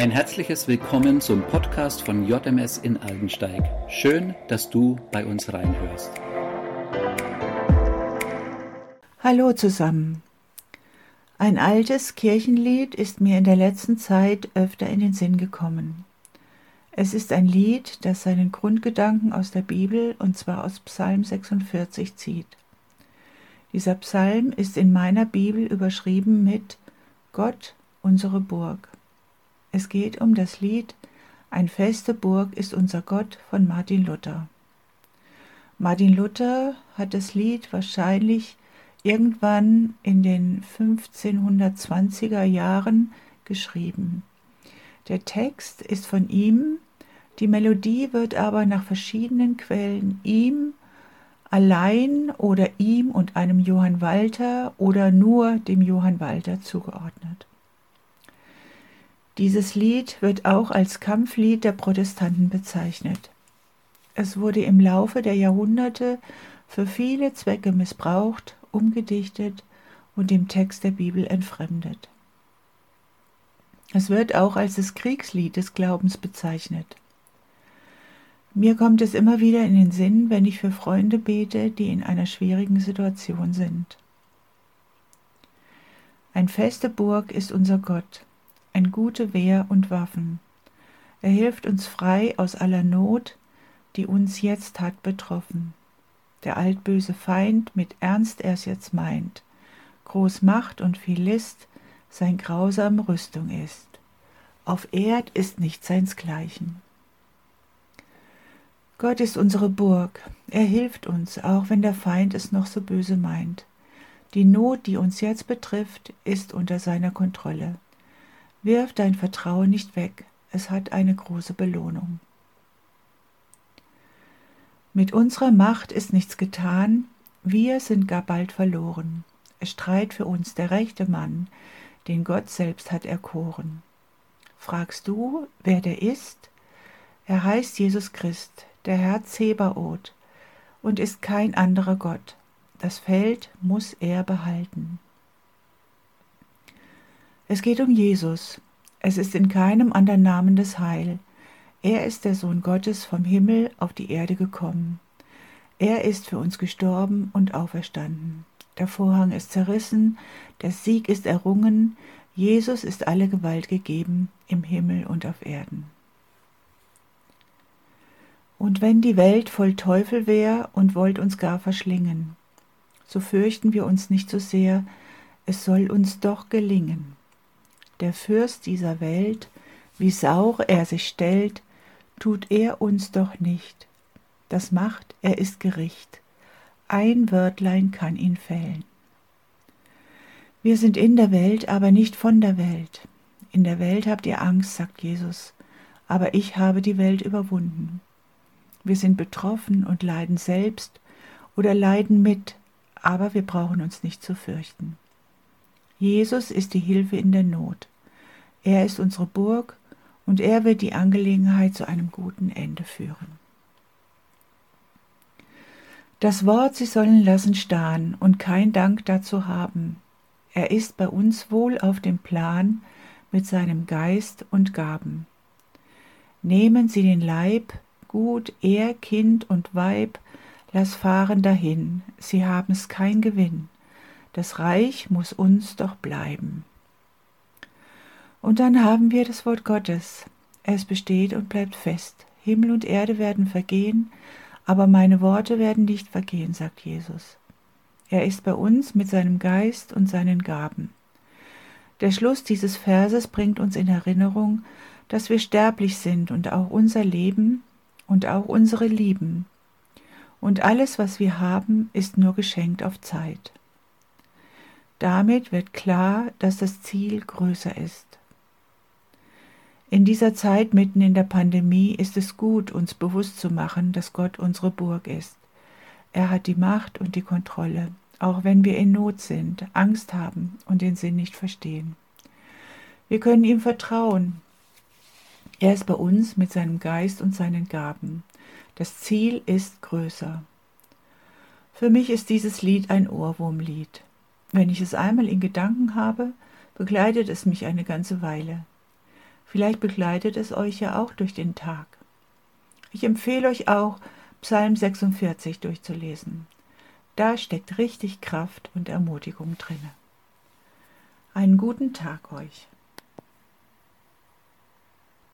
Ein herzliches Willkommen zum Podcast von JMS in Aldensteig. Schön, dass du bei uns reinhörst. Hallo zusammen. Ein altes Kirchenlied ist mir in der letzten Zeit öfter in den Sinn gekommen. Es ist ein Lied, das seinen Grundgedanken aus der Bibel und zwar aus Psalm 46 zieht. Dieser Psalm ist in meiner Bibel überschrieben mit Gott, unsere Burg. Es geht um das Lied Ein feste Burg ist unser Gott von Martin Luther. Martin Luther hat das Lied wahrscheinlich irgendwann in den 1520er Jahren geschrieben. Der Text ist von ihm, die Melodie wird aber nach verschiedenen Quellen ihm allein oder ihm und einem Johann Walter oder nur dem Johann Walter zugeordnet. Dieses Lied wird auch als Kampflied der Protestanten bezeichnet. Es wurde im Laufe der Jahrhunderte für viele Zwecke missbraucht, umgedichtet und dem Text der Bibel entfremdet. Es wird auch als das Kriegslied des Glaubens bezeichnet. Mir kommt es immer wieder in den Sinn, wenn ich für Freunde bete, die in einer schwierigen Situation sind. Ein feste Burg ist unser Gott, ein gute Wehr und Waffen. Er hilft uns frei aus aller Not, die uns jetzt hat betroffen. Der altböse Feind mit Ernst er's jetzt meint, groß Macht und viel List sein grausam Rüstung ist. Auf Erd ist nicht seinsgleichen. Gott ist unsere Burg. Er hilft uns, auch wenn der Feind es noch so böse meint. Die Not, die uns jetzt betrifft, ist unter seiner Kontrolle. Wirf dein Vertrauen nicht weg, es hat eine große Belohnung. Mit unserer Macht ist nichts getan, wir sind gar bald verloren. Es streit für uns der rechte Mann, den Gott selbst hat erkoren. Fragst du, wer der ist? Er heißt Jesus Christ, der Herr Zebaoth, und ist kein anderer Gott. Das Feld muss er behalten. Es geht um Jesus. Es ist in keinem anderen Namen das Heil. Er ist der Sohn Gottes vom Himmel auf die Erde gekommen. Er ist für uns gestorben und auferstanden. Der Vorhang ist zerrissen, der Sieg ist errungen, Jesus ist alle Gewalt gegeben im Himmel und auf Erden. Und wenn die Welt voll Teufel wär und wollt uns gar verschlingen, so fürchten wir uns nicht so sehr, es soll uns doch gelingen. Der Fürst dieser Welt, wie sauer er sich stellt, tut er uns doch nicht. Das macht, er ist Gericht. Ein Wörtlein kann ihn fällen. Wir sind in der Welt, aber nicht von der Welt. In der Welt habt ihr Angst, sagt Jesus, aber ich habe die Welt überwunden. Wir sind betroffen und leiden selbst oder leiden mit, aber wir brauchen uns nicht zu fürchten. Jesus ist die Hilfe in der Not. Er ist unsere Burg und er wird die Angelegenheit zu einem guten Ende führen. Das Wort sie sollen lassen starren und kein Dank dazu haben. Er ist bei uns wohl auf dem Plan mit seinem Geist und Gaben. Nehmen Sie den Leib, Gut, er, Kind und Weib, lass fahren dahin, sie haben's kein Gewinn, das Reich muss uns doch bleiben. Und dann haben wir das Wort Gottes. Es besteht und bleibt fest. Himmel und Erde werden vergehen, aber meine Worte werden nicht vergehen, sagt Jesus. Er ist bei uns mit seinem Geist und seinen Gaben. Der Schluss dieses Verses bringt uns in Erinnerung, dass wir sterblich sind und auch unser Leben und auch unsere Lieben. Und alles, was wir haben, ist nur geschenkt auf Zeit. Damit wird klar, dass das Ziel größer ist. In dieser Zeit mitten in der Pandemie ist es gut, uns bewusst zu machen, dass Gott unsere Burg ist. Er hat die Macht und die Kontrolle, auch wenn wir in Not sind, Angst haben und den Sinn nicht verstehen. Wir können ihm vertrauen, er ist bei uns mit seinem Geist und seinen Gaben. Das Ziel ist größer. Für mich ist dieses Lied ein Ohrwurmlied. Wenn ich es einmal in Gedanken habe, begleitet es mich eine ganze Weile. Vielleicht begleitet es euch ja auch durch den Tag. Ich empfehle euch auch, Psalm 46 durchzulesen. Da steckt richtig Kraft und Ermutigung drinne. Einen guten Tag euch.